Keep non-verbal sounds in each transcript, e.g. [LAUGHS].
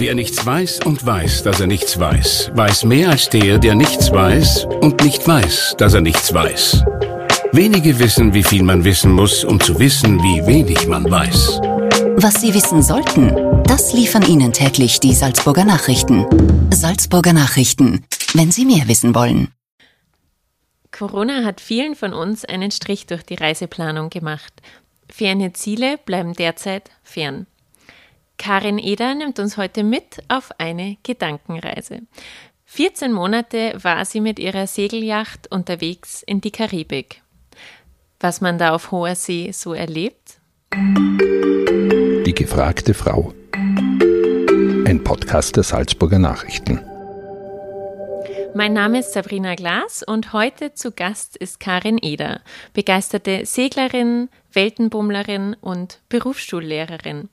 Wer nichts weiß und weiß, dass er nichts weiß, weiß mehr als der, der nichts weiß und nicht weiß, dass er nichts weiß. Wenige wissen, wie viel man wissen muss, um zu wissen, wie wenig man weiß. Was Sie wissen sollten, das liefern Ihnen täglich die Salzburger Nachrichten. Salzburger Nachrichten, wenn Sie mehr wissen wollen. Corona hat vielen von uns einen Strich durch die Reiseplanung gemacht. Ferne Ziele bleiben derzeit fern. Karin Eder nimmt uns heute mit auf eine Gedankenreise. 14 Monate war sie mit ihrer Segelyacht unterwegs in die Karibik. Was man da auf hoher See so erlebt? Die gefragte Frau. Ein Podcast der Salzburger Nachrichten. Mein Name ist Sabrina Glas und heute zu Gast ist Karin Eder, begeisterte Seglerin, Weltenbummlerin und Berufsschullehrerin.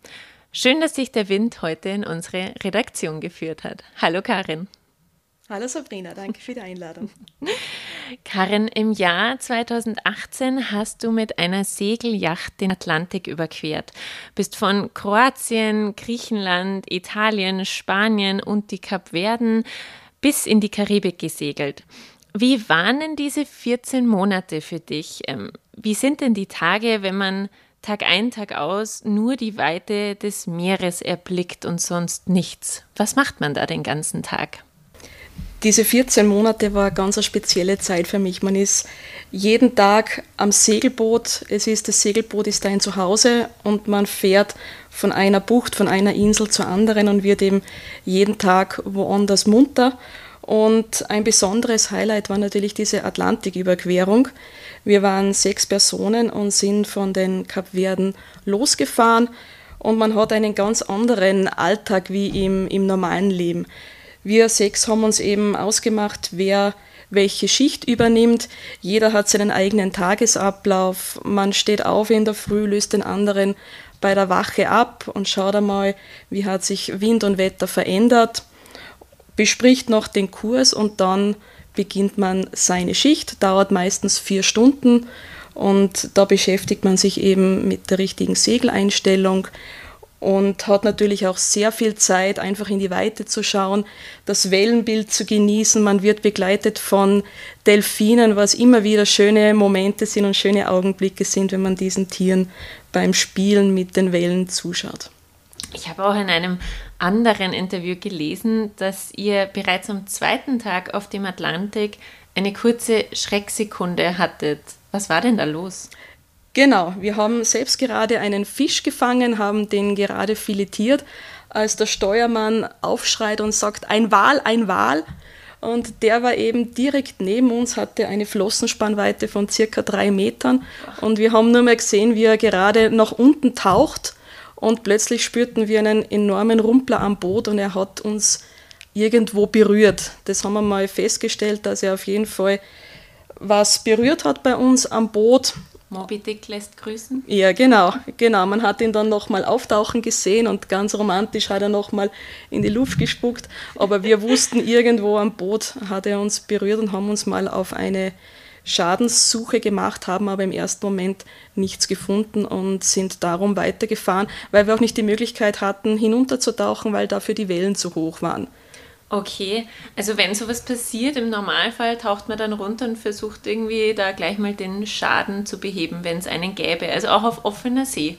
Schön, dass sich der Wind heute in unsere Redaktion geführt hat. Hallo Karin. Hallo Sabrina, danke für die Einladung. [LAUGHS] Karin, im Jahr 2018 hast du mit einer Segelyacht den Atlantik überquert, bist von Kroatien, Griechenland, Italien, Spanien und die Kapverden bis in die Karibik gesegelt. Wie waren denn diese 14 Monate für dich? Ähm, wie sind denn die Tage, wenn man Tag ein, Tag aus nur die Weite des Meeres erblickt und sonst nichts? Was macht man da den ganzen Tag? Diese 14 Monate war eine ganz spezielle Zeit für mich. Man ist jeden Tag am Segelboot. Es ist, das Segelboot ist ein Zuhause und man fährt von einer Bucht, von einer Insel zur anderen und wird eben jeden Tag woanders munter. Und ein besonderes Highlight war natürlich diese Atlantiküberquerung. Wir waren sechs Personen und sind von den Kapverden losgefahren und man hat einen ganz anderen Alltag wie im, im normalen Leben. Wir sechs haben uns eben ausgemacht, wer welche Schicht übernimmt. Jeder hat seinen eigenen Tagesablauf. Man steht auf in der Früh, löst den anderen bei der Wache ab und schaut einmal, wie hat sich Wind und Wetter verändert, bespricht noch den Kurs und dann beginnt man seine Schicht, dauert meistens vier Stunden und da beschäftigt man sich eben mit der richtigen Segeleinstellung und hat natürlich auch sehr viel Zeit, einfach in die Weite zu schauen, das Wellenbild zu genießen. Man wird begleitet von Delfinen, was immer wieder schöne Momente sind und schöne Augenblicke sind, wenn man diesen Tieren beim Spielen mit den Wellen zuschaut. Ich habe auch in einem anderen Interview gelesen, dass ihr bereits am zweiten Tag auf dem Atlantik eine kurze Schrecksekunde hattet. Was war denn da los? Genau, wir haben selbst gerade einen Fisch gefangen, haben den gerade filetiert, als der Steuermann aufschreit und sagt, ein Wal, ein Wal. Und der war eben direkt neben uns, hatte eine Flossenspannweite von circa drei Metern. Und wir haben nur mehr gesehen, wie er gerade nach unten taucht. Und plötzlich spürten wir einen enormen Rumpler am Boot und er hat uns irgendwo berührt. Das haben wir mal festgestellt, dass er auf jeden Fall was berührt hat bei uns am Boot Moby Dick lässt grüßen? Ja, genau, genau. Man hat ihn dann nochmal auftauchen gesehen und ganz romantisch hat er nochmal in die Luft gespuckt. Aber wir wussten, irgendwo am Boot hat er uns berührt und haben uns mal auf eine Schadenssuche gemacht, haben aber im ersten Moment nichts gefunden und sind darum weitergefahren, weil wir auch nicht die Möglichkeit hatten, hinunterzutauchen, weil dafür die Wellen zu hoch waren. Okay, also wenn sowas passiert, im Normalfall taucht man dann runter und versucht irgendwie da gleich mal den Schaden zu beheben, wenn es einen gäbe. Also auch auf offener See.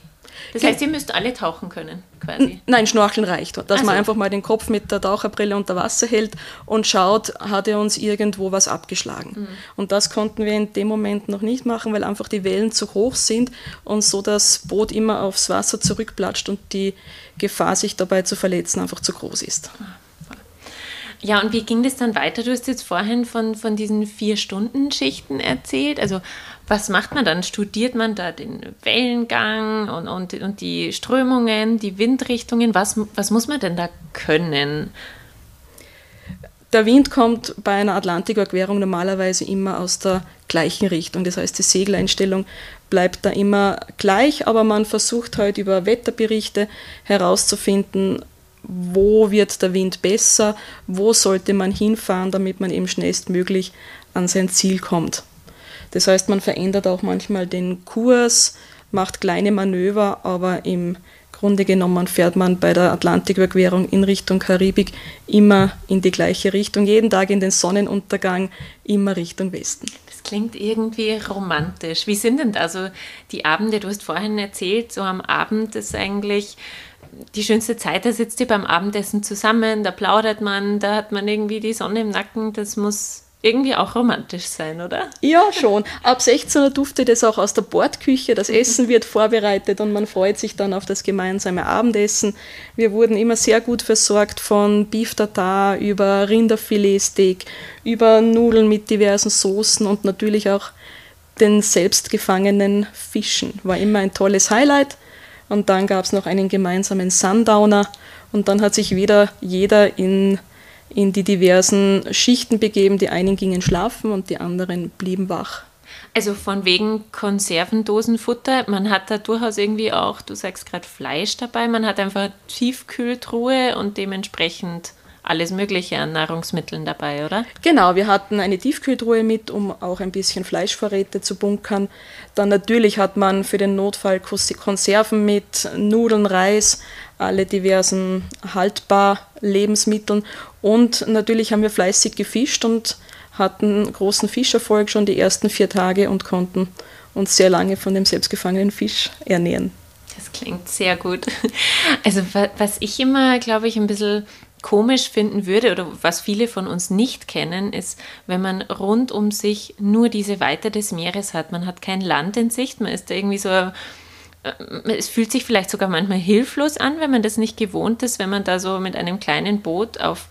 Das heißt, ihr müsst alle tauchen können, quasi. Nein, Schnorcheln reicht. Dass also. man einfach mal den Kopf mit der Taucherbrille unter Wasser hält und schaut, hat er uns irgendwo was abgeschlagen. Mhm. Und das konnten wir in dem Moment noch nicht machen, weil einfach die Wellen zu hoch sind und so das Boot immer aufs Wasser zurückplatscht und die Gefahr, sich dabei zu verletzen, einfach zu groß ist. Ah. Ja, und wie ging das dann weiter? Du hast jetzt vorhin von, von diesen Vier-Stunden-Schichten erzählt. Also, was macht man dann? Studiert man da den Wellengang und, und, und die Strömungen, die Windrichtungen? Was, was muss man denn da können? Der Wind kommt bei einer Atlantiküberquerung normalerweise immer aus der gleichen Richtung. Das heißt, die Segeleinstellung bleibt da immer gleich, aber man versucht halt über Wetterberichte herauszufinden, wo wird der Wind besser, wo sollte man hinfahren, damit man eben schnellstmöglich an sein Ziel kommt. Das heißt, man verändert auch manchmal den Kurs, macht kleine Manöver, aber im Grunde genommen fährt man bei der Atlantiküberquerung in Richtung Karibik immer in die gleiche Richtung, jeden Tag in den Sonnenuntergang, immer Richtung Westen. Das klingt irgendwie romantisch. Wie sind denn da so die Abende? Du hast vorhin erzählt, so am Abend ist eigentlich die schönste Zeit, da sitzt ihr beim Abendessen zusammen, da plaudert man, da hat man irgendwie die Sonne im Nacken, das muss irgendwie auch romantisch sein, oder? Ja, schon. Ab 16 Uhr duftet es auch aus der Bordküche. Das Essen wird vorbereitet und man freut sich dann auf das gemeinsame Abendessen. Wir wurden immer sehr gut versorgt von Beef Tartar über Rinderfiletsteak, über Nudeln mit diversen Soßen und natürlich auch den selbstgefangenen Fischen. War immer ein tolles Highlight. Und dann gab es noch einen gemeinsamen Sundowner und dann hat sich wieder jeder in in die diversen Schichten begeben. Die einen gingen schlafen und die anderen blieben wach. Also von wegen Konservendosenfutter, man hat da durchaus irgendwie auch, du sagst gerade Fleisch dabei, man hat einfach Tiefkühltruhe und dementsprechend alles Mögliche an Nahrungsmitteln dabei, oder? Genau, wir hatten eine Tiefkühltruhe mit, um auch ein bisschen Fleischvorräte zu bunkern. Dann natürlich hat man für den Notfall Konserven mit, Nudeln, Reis, alle diversen haltbar Lebensmitteln. Und natürlich haben wir fleißig gefischt und hatten großen Fischerfolg schon die ersten vier Tage und konnten uns sehr lange von dem selbstgefangenen Fisch ernähren. Das klingt sehr gut. Also was ich immer, glaube ich, ein bisschen komisch finden würde oder was viele von uns nicht kennen, ist, wenn man rund um sich nur diese Weite des Meeres hat. Man hat kein Land in Sicht, man ist irgendwie so, äh, es fühlt sich vielleicht sogar manchmal hilflos an, wenn man das nicht gewohnt ist, wenn man da so mit einem kleinen Boot auf,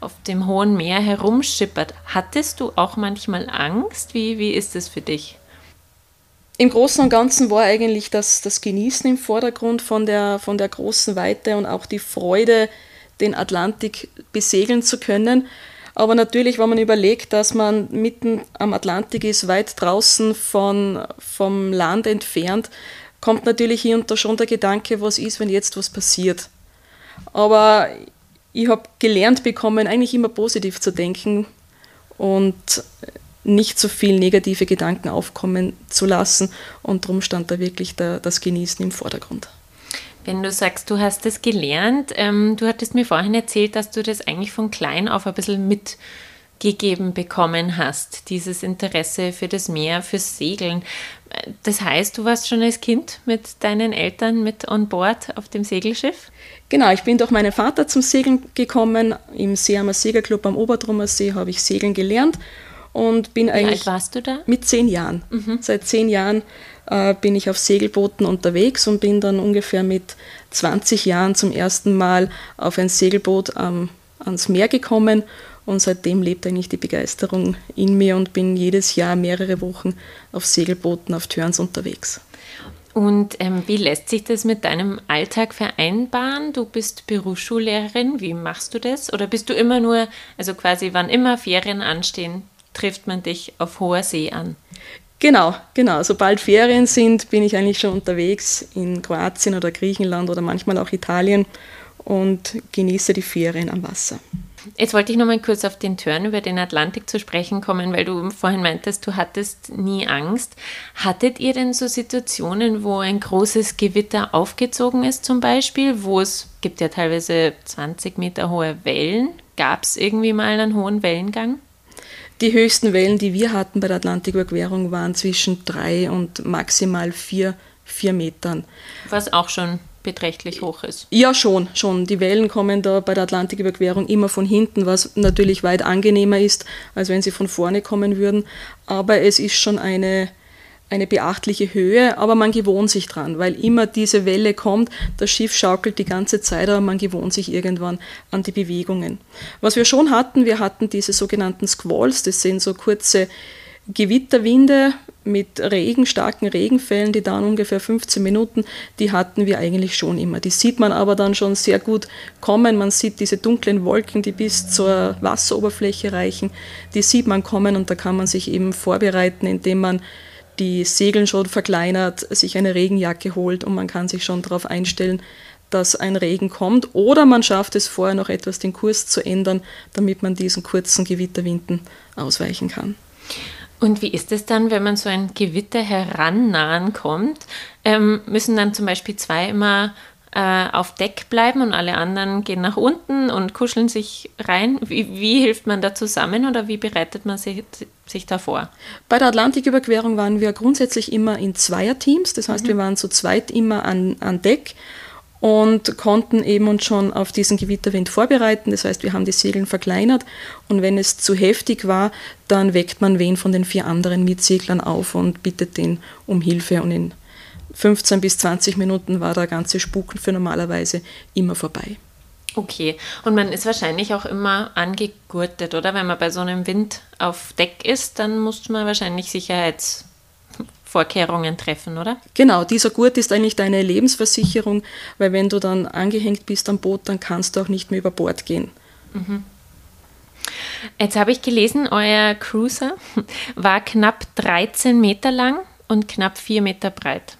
auf dem hohen Meer herumschippert. Hattest du auch manchmal Angst? Wie, wie ist es für dich? Im Großen und Ganzen war eigentlich das, das Genießen im Vordergrund von der, von der großen Weite und auch die Freude, den Atlantik besegeln zu können. Aber natürlich, wenn man überlegt, dass man mitten am Atlantik ist, weit draußen von, vom Land entfernt, kommt natürlich hier und da schon der Gedanke, was ist, wenn jetzt was passiert. Aber ich habe gelernt bekommen, eigentlich immer positiv zu denken und nicht so viel negative Gedanken aufkommen zu lassen. Und darum stand da wirklich der, das Genießen im Vordergrund. Wenn du sagst, du hast es gelernt, ähm, du hattest mir vorhin erzählt, dass du das eigentlich von klein auf ein bisschen mitgegeben bekommen hast, dieses Interesse für das Meer, fürs Segeln. Das heißt, du warst schon als Kind mit deinen Eltern mit on Bord auf dem Segelschiff? Genau, ich bin durch meinen Vater zum Segeln gekommen. Im Seehamer Segelclub am Obertrummer See habe ich Segeln gelernt und bin Wie eigentlich. Wie alt warst du da? Mit zehn Jahren. Mhm. Seit zehn Jahren äh, bin ich auf Segelbooten unterwegs und bin dann ungefähr mit 20 Jahren zum ersten Mal auf ein Segelboot ähm, ans Meer gekommen und seitdem lebt eigentlich die Begeisterung in mir und bin jedes Jahr mehrere Wochen auf Segelbooten auf Turns unterwegs. Und ähm, wie lässt sich das mit deinem Alltag vereinbaren? Du bist Berufsschullehrerin, wie machst du das? Oder bist du immer nur, also quasi wann immer Ferien anstehen, trifft man dich auf hoher See an? Genau, genau. Sobald Ferien sind, bin ich eigentlich schon unterwegs in Kroatien oder Griechenland oder manchmal auch Italien und genieße die Ferien am Wasser. Jetzt wollte ich noch mal kurz auf den Turn über den Atlantik zu sprechen kommen, weil du vorhin meintest, du hattest nie Angst. Hattet ihr denn so Situationen, wo ein großes Gewitter aufgezogen ist zum Beispiel, wo es gibt ja teilweise 20 Meter hohe Wellen? Gab es irgendwie mal einen hohen Wellengang? Die höchsten Wellen, die wir hatten bei der Atlantiküberquerung, waren zwischen drei und maximal vier, vier Metern. Was auch schon beträchtlich hoch ist. Ja, schon, schon. Die Wellen kommen da bei der Atlantiküberquerung immer von hinten, was natürlich weit angenehmer ist, als wenn sie von vorne kommen würden. Aber es ist schon eine, eine beachtliche Höhe, aber man gewohnt sich dran, weil immer diese Welle kommt, das Schiff schaukelt die ganze Zeit, aber man gewohnt sich irgendwann an die Bewegungen. Was wir schon hatten, wir hatten diese sogenannten Squalls, das sind so kurze Gewitterwinde mit Regen, starken Regenfällen, die dauern ungefähr 15 Minuten, die hatten wir eigentlich schon immer. Die sieht man aber dann schon sehr gut kommen. Man sieht diese dunklen Wolken, die bis zur Wasseroberfläche reichen, die sieht man kommen und da kann man sich eben vorbereiten, indem man die Segeln schon verkleinert, sich eine Regenjacke holt und man kann sich schon darauf einstellen, dass ein Regen kommt. Oder man schafft es vorher noch etwas den Kurs zu ändern, damit man diesen kurzen Gewitterwinden ausweichen kann. Und wie ist es dann, wenn man so ein Gewitter herannahen kommt? Ähm, müssen dann zum Beispiel zwei immer äh, auf Deck bleiben und alle anderen gehen nach unten und kuscheln sich rein. Wie, wie hilft man da zusammen oder wie bereitet man sich, sich da vor? Bei der Atlantiküberquerung waren wir grundsätzlich immer in Zweierteams, das heißt, mhm. wir waren zu zweit immer an, an Deck und konnten eben uns schon auf diesen Gewitterwind vorbereiten. Das heißt, wir haben die Segeln verkleinert und wenn es zu heftig war, dann weckt man wen von den vier anderen Mitseglern auf und bittet den um Hilfe und in 15 bis 20 Minuten war der ganze Spuk für normalerweise immer vorbei. Okay, und man ist wahrscheinlich auch immer angegurtet, oder? Wenn man bei so einem Wind auf Deck ist, dann muss man wahrscheinlich Sicherheitsvorkehrungen treffen, oder? Genau, dieser Gurt ist eigentlich deine Lebensversicherung, weil wenn du dann angehängt bist am Boot, dann kannst du auch nicht mehr über Bord gehen. Mhm. Jetzt habe ich gelesen, euer Cruiser war knapp 13 Meter lang und knapp 4 Meter breit.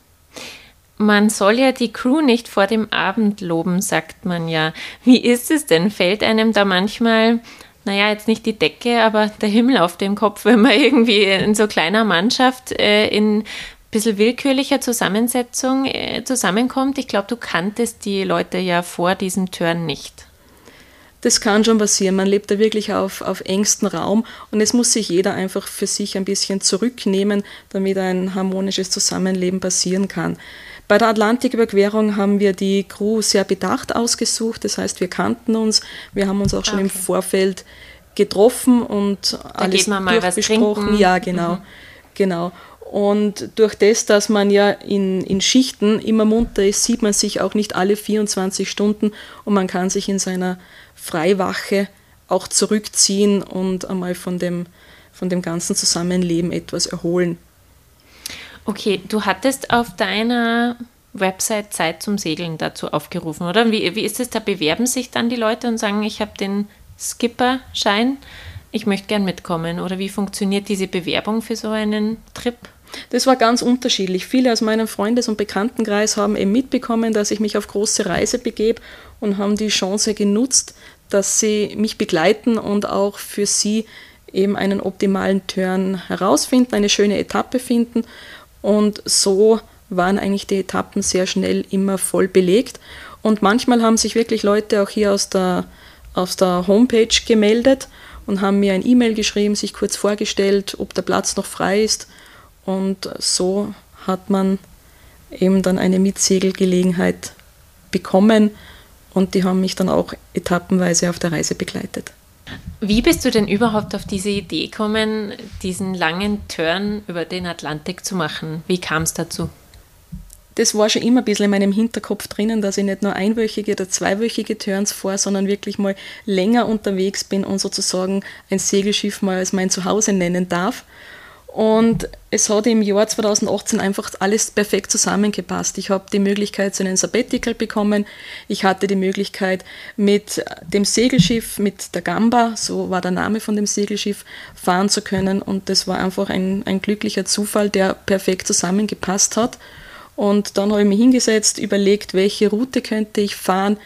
Man soll ja die Crew nicht vor dem Abend loben, sagt man ja. Wie ist es denn? Fällt einem da manchmal, naja, jetzt nicht die Decke, aber der Himmel auf dem Kopf, wenn man irgendwie in so kleiner Mannschaft äh, in ein bisschen willkürlicher Zusammensetzung äh, zusammenkommt? Ich glaube, du kanntest die Leute ja vor diesem Turn nicht. Das kann schon passieren. Man lebt da wirklich auf, auf engstem Raum und es muss sich jeder einfach für sich ein bisschen zurücknehmen, damit ein harmonisches Zusammenleben passieren kann. Bei der Atlantiküberquerung haben wir die Crew sehr bedacht ausgesucht. Das heißt, wir kannten uns, wir haben uns auch schon okay. im Vorfeld getroffen und da alles durchbesprochen. Ja, genau, mhm. genau. Und durch das, dass man ja in, in Schichten immer munter ist, sieht man sich auch nicht alle 24 Stunden und man kann sich in seiner Freiwache auch zurückziehen und einmal von dem, von dem ganzen Zusammenleben etwas erholen. Okay, du hattest auf deiner Website Zeit zum Segeln dazu aufgerufen, oder? Wie, wie ist es? Da bewerben sich dann die Leute und sagen, ich habe den Skipper-Schein, ich möchte gern mitkommen. Oder wie funktioniert diese Bewerbung für so einen Trip? Das war ganz unterschiedlich. Viele aus meinem Freundes- und Bekanntenkreis haben eben mitbekommen, dass ich mich auf große Reise begebe und haben die Chance genutzt, dass sie mich begleiten und auch für sie eben einen optimalen Turn herausfinden, eine schöne Etappe finden. Und so waren eigentlich die Etappen sehr schnell immer voll belegt. Und manchmal haben sich wirklich Leute auch hier aus der, aus der Homepage gemeldet und haben mir ein E-Mail geschrieben, sich kurz vorgestellt, ob der Platz noch frei ist. Und so hat man eben dann eine Mitsegelgelegenheit bekommen und die haben mich dann auch etappenweise auf der Reise begleitet. Wie bist du denn überhaupt auf diese Idee gekommen, diesen langen Turn über den Atlantik zu machen? Wie kam es dazu? Das war schon immer ein bisschen in meinem Hinterkopf drinnen, dass ich nicht nur einwöchige oder zweiwöchige Turns fahre, sondern wirklich mal länger unterwegs bin und sozusagen ein Segelschiff mal als mein Zuhause nennen darf. Und es hat im Jahr 2018 einfach alles perfekt zusammengepasst. Ich habe die Möglichkeit zu einem Sabbatical bekommen. Ich hatte die Möglichkeit mit dem Segelschiff, mit der Gamba, so war der Name von dem Segelschiff, fahren zu können. Und das war einfach ein, ein glücklicher Zufall, der perfekt zusammengepasst hat. Und dann habe ich mich hingesetzt, überlegt, welche Route könnte ich fahren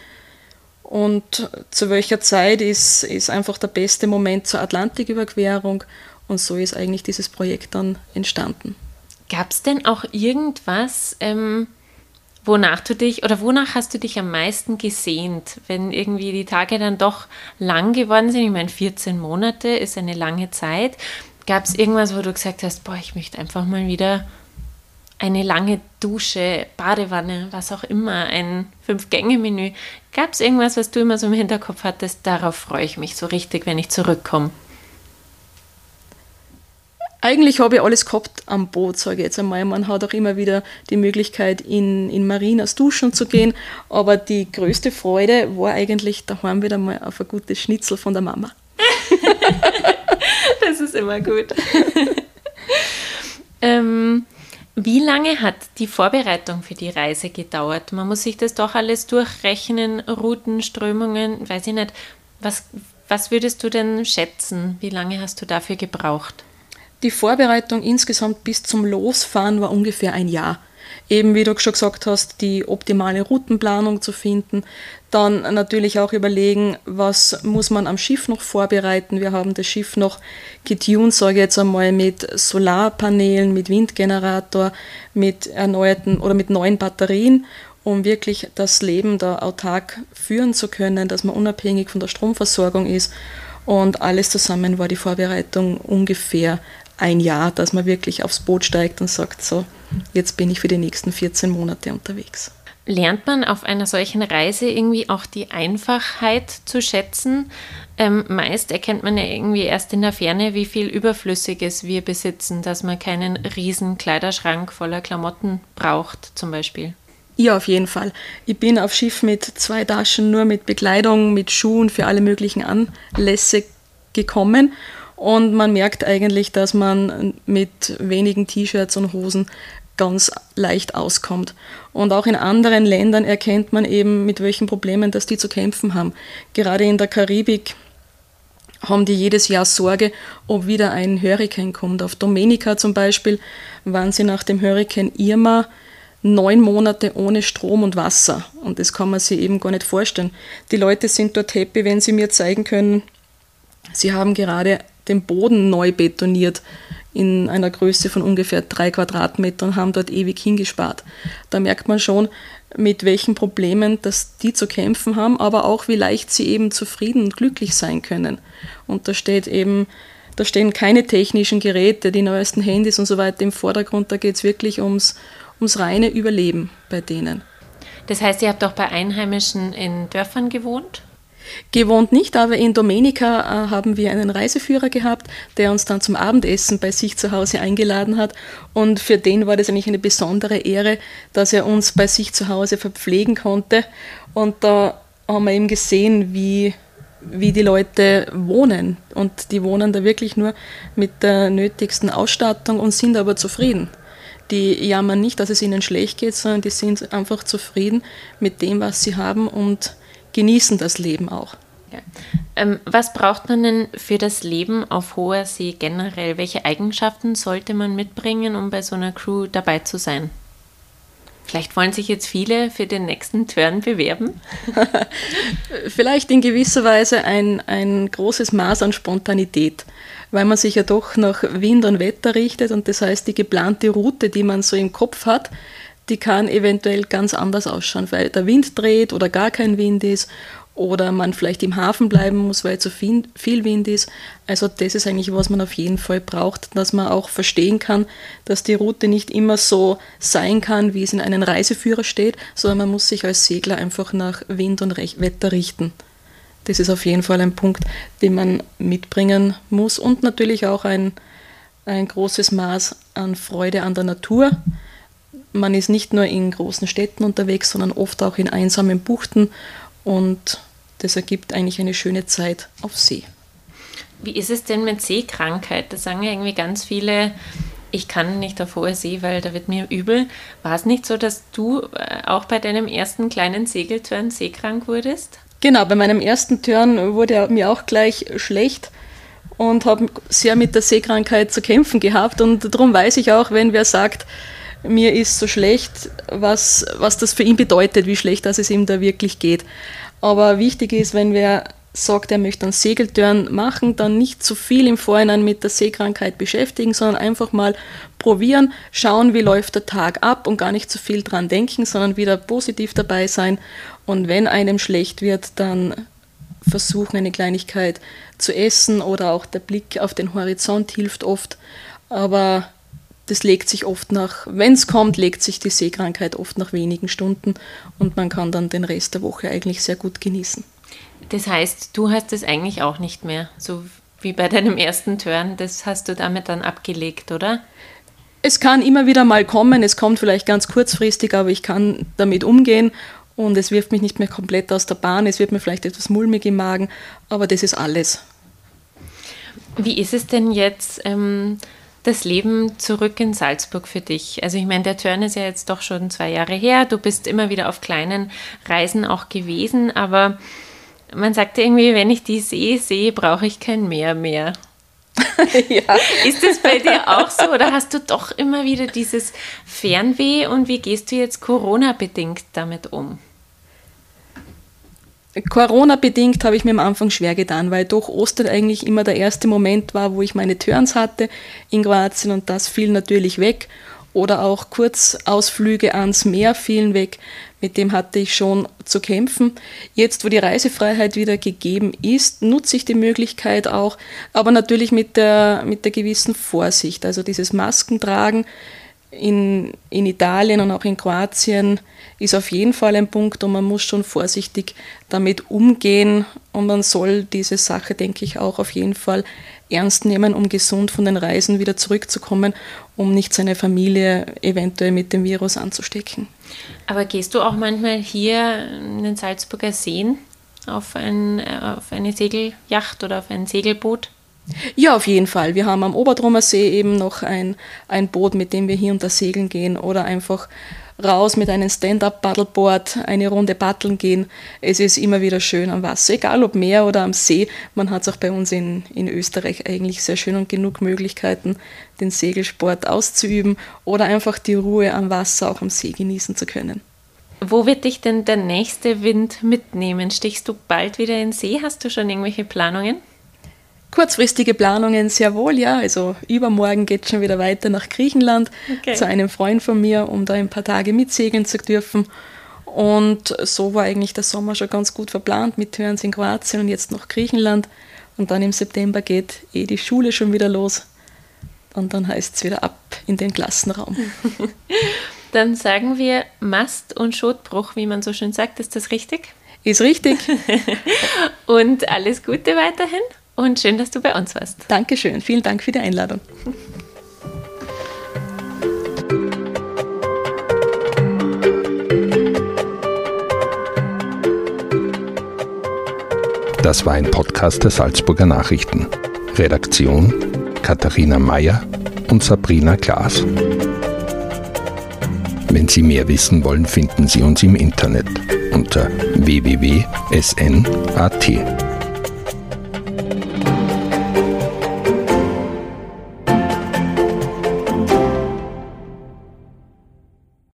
und zu welcher Zeit ist, ist einfach der beste Moment zur Atlantiküberquerung. Und so ist eigentlich dieses Projekt dann entstanden. Gab es denn auch irgendwas, ähm, wonach du dich oder wonach hast du dich am meisten gesehnt, wenn irgendwie die Tage dann doch lang geworden sind? Ich meine, 14 Monate ist eine lange Zeit. Gab es irgendwas, wo du gesagt hast, boah, ich möchte einfach mal wieder eine lange Dusche, Badewanne, was auch immer, ein Fünf-Gänge-Menü. Gab es irgendwas, was du immer so im Hinterkopf hattest? Darauf freue ich mich so richtig, wenn ich zurückkomme. Eigentlich habe ich alles gehabt am Boot, sage ich jetzt einmal. Man hat auch immer wieder die Möglichkeit, in, in Marinas duschen zu gehen. Aber die größte Freude war eigentlich daheim wieder mal auf ein gutes Schnitzel von der Mama. [LAUGHS] das ist immer gut. [LAUGHS] ähm, wie lange hat die Vorbereitung für die Reise gedauert? Man muss sich das doch alles durchrechnen, Routen, Strömungen, weiß ich nicht. Was, was würdest du denn schätzen? Wie lange hast du dafür gebraucht? Die Vorbereitung insgesamt bis zum Losfahren war ungefähr ein Jahr. Eben wie du schon gesagt hast, die optimale Routenplanung zu finden. Dann natürlich auch überlegen, was muss man am Schiff noch vorbereiten. Wir haben das Schiff noch getuned, sage ich jetzt einmal, mit Solarpanelen, mit Windgenerator, mit erneuerten oder mit neuen Batterien um wirklich das Leben da autark führen zu können, dass man unabhängig von der Stromversorgung ist. Und alles zusammen war die Vorbereitung ungefähr ein Jahr, dass man wirklich aufs Boot steigt und sagt, so, jetzt bin ich für die nächsten 14 Monate unterwegs. Lernt man auf einer solchen Reise irgendwie auch die Einfachheit zu schätzen? Ähm, meist erkennt man ja irgendwie erst in der Ferne, wie viel Überflüssiges wir besitzen, dass man keinen riesen Kleiderschrank voller Klamotten braucht, zum Beispiel. Ja, auf jeden Fall. Ich bin auf Schiff mit zwei Taschen nur mit Bekleidung, mit Schuhen für alle möglichen Anlässe gekommen. Und man merkt eigentlich, dass man mit wenigen T-Shirts und Hosen ganz leicht auskommt. Und auch in anderen Ländern erkennt man eben, mit welchen Problemen das die zu kämpfen haben. Gerade in der Karibik haben die jedes Jahr Sorge, ob wieder ein Hurrikan kommt. Auf Dominica zum Beispiel waren sie nach dem Hurrikan Irma neun Monate ohne Strom und Wasser. Und das kann man sich eben gar nicht vorstellen. Die Leute sind dort happy, wenn sie mir zeigen können, sie haben gerade den Boden neu betoniert in einer Größe von ungefähr drei Quadratmetern und haben dort ewig hingespart. Da merkt man schon, mit welchen Problemen dass die zu kämpfen haben, aber auch wie leicht sie eben zufrieden und glücklich sein können. Und da steht eben, da stehen keine technischen Geräte, die neuesten Handys und so weiter im Vordergrund. Da geht es wirklich ums, ums reine Überleben bei denen. Das heißt, ihr habt auch bei Einheimischen in Dörfern gewohnt? Gewohnt nicht, aber in Domenica äh, haben wir einen Reiseführer gehabt, der uns dann zum Abendessen bei sich zu Hause eingeladen hat. Und für den war das eigentlich eine besondere Ehre, dass er uns bei sich zu Hause verpflegen konnte. Und da haben wir eben gesehen, wie, wie die Leute wohnen. Und die wohnen da wirklich nur mit der nötigsten Ausstattung und sind aber zufrieden. Die jammern nicht, dass es ihnen schlecht geht, sondern die sind einfach zufrieden mit dem, was sie haben und genießen das Leben auch. Ja. Ähm, was braucht man denn für das Leben auf hoher See generell? Welche Eigenschaften sollte man mitbringen, um bei so einer Crew dabei zu sein? Vielleicht wollen sich jetzt viele für den nächsten Turn bewerben. [LAUGHS] Vielleicht in gewisser Weise ein, ein großes Maß an Spontanität, weil man sich ja doch nach Wind und Wetter richtet und das heißt, die geplante Route, die man so im Kopf hat, die kann eventuell ganz anders ausschauen, weil der Wind dreht oder gar kein Wind ist oder man vielleicht im Hafen bleiben muss, weil zu viel, viel Wind ist. Also das ist eigentlich, was man auf jeden Fall braucht, dass man auch verstehen kann, dass die Route nicht immer so sein kann, wie es in einem Reiseführer steht, sondern man muss sich als Segler einfach nach Wind und Wetter richten. Das ist auf jeden Fall ein Punkt, den man mitbringen muss und natürlich auch ein, ein großes Maß an Freude an der Natur man ist nicht nur in großen Städten unterwegs, sondern oft auch in einsamen Buchten und das ergibt eigentlich eine schöne Zeit auf See. Wie ist es denn mit Seekrankheit? Da sagen ja irgendwie ganz viele, ich kann nicht auf hoher See, weil da wird mir übel. War es nicht so, dass du äh, auch bei deinem ersten kleinen Segelturn seekrank wurdest? Genau, bei meinem ersten Turn wurde mir auch gleich schlecht und habe sehr mit der Seekrankheit zu kämpfen gehabt. Und darum weiß ich auch, wenn wer sagt, mir ist so schlecht, was, was das für ihn bedeutet, wie schlecht dass es ihm da wirklich geht. Aber wichtig ist, wenn wer sagt, er möchte einen Segeltörn machen, dann nicht zu viel im Vorhinein mit der Seekrankheit beschäftigen, sondern einfach mal probieren, schauen, wie läuft der Tag ab und gar nicht zu viel dran denken, sondern wieder positiv dabei sein. Und wenn einem schlecht wird, dann versuchen, eine Kleinigkeit zu essen oder auch der Blick auf den Horizont hilft oft. Aber das legt sich oft nach, wenn es kommt, legt sich die Seekrankheit oft nach wenigen Stunden und man kann dann den Rest der Woche eigentlich sehr gut genießen. Das heißt, du hast es eigentlich auch nicht mehr, so wie bei deinem ersten Turn, das hast du damit dann abgelegt, oder? Es kann immer wieder mal kommen, es kommt vielleicht ganz kurzfristig, aber ich kann damit umgehen und es wirft mich nicht mehr komplett aus der Bahn, es wird mir vielleicht etwas mulmig im Magen, aber das ist alles. Wie ist es denn jetzt? Ähm, das Leben zurück in Salzburg für dich? Also ich meine, der Turn ist ja jetzt doch schon zwei Jahre her. Du bist immer wieder auf kleinen Reisen auch gewesen, aber man sagt irgendwie, wenn ich die See sehe, brauche ich kein Meer mehr. [LAUGHS] ja. Ist das bei dir auch so oder hast du doch immer wieder dieses Fernweh und wie gehst du jetzt Corona-bedingt damit um? Corona-bedingt habe ich mir am Anfang schwer getan, weil doch Ostern eigentlich immer der erste Moment war, wo ich meine Turns hatte in Kroatien und das fiel natürlich weg. oder auch Kurzausflüge ans Meer fielen weg. Mit dem hatte ich schon zu kämpfen. Jetzt, wo die Reisefreiheit wieder gegeben ist, nutze ich die Möglichkeit auch, aber natürlich mit der, mit der gewissen Vorsicht. Also dieses Maskentragen in, in Italien und auch in Kroatien ist auf jeden Fall ein Punkt und man muss schon vorsichtig damit umgehen und man soll diese Sache, denke ich, auch auf jeden Fall ernst nehmen, um gesund von den Reisen wieder zurückzukommen, um nicht seine Familie eventuell mit dem Virus anzustecken. Aber gehst du auch manchmal hier in den Salzburger Seen auf, ein, auf eine Segelyacht oder auf ein Segelboot? Ja, auf jeden Fall. Wir haben am Oberdromer See eben noch ein, ein Boot, mit dem wir hier unter Segeln gehen oder einfach raus mit einem Stand-up-Paddleboard eine Runde paddeln gehen. Es ist immer wieder schön am Wasser, egal ob Meer oder am See. Man hat es auch bei uns in, in Österreich eigentlich sehr schön und genug Möglichkeiten, den Segelsport auszuüben oder einfach die Ruhe am Wasser auch am See genießen zu können. Wo wird dich denn der nächste Wind mitnehmen? Stichst du bald wieder in See? Hast du schon irgendwelche Planungen? Kurzfristige Planungen sehr wohl, ja. Also übermorgen geht es schon wieder weiter nach Griechenland okay. zu einem Freund von mir, um da ein paar Tage mitsegeln zu dürfen. Und so war eigentlich der Sommer schon ganz gut verplant mit Turns in Kroatien und jetzt noch Griechenland. Und dann im September geht eh die Schule schon wieder los. Und dann heißt es wieder ab in den Klassenraum. [LAUGHS] dann sagen wir Mast- und Schotbruch, wie man so schön sagt. Ist das richtig? Ist richtig. [LAUGHS] und alles Gute weiterhin und schön, dass du bei uns warst. Dankeschön, vielen Dank für die Einladung. Das war ein Podcast der Salzburger Nachrichten. Redaktion Katharina Mayer und Sabrina Klaas. Wenn Sie mehr wissen wollen, finden Sie uns im Internet unter www.sn.at.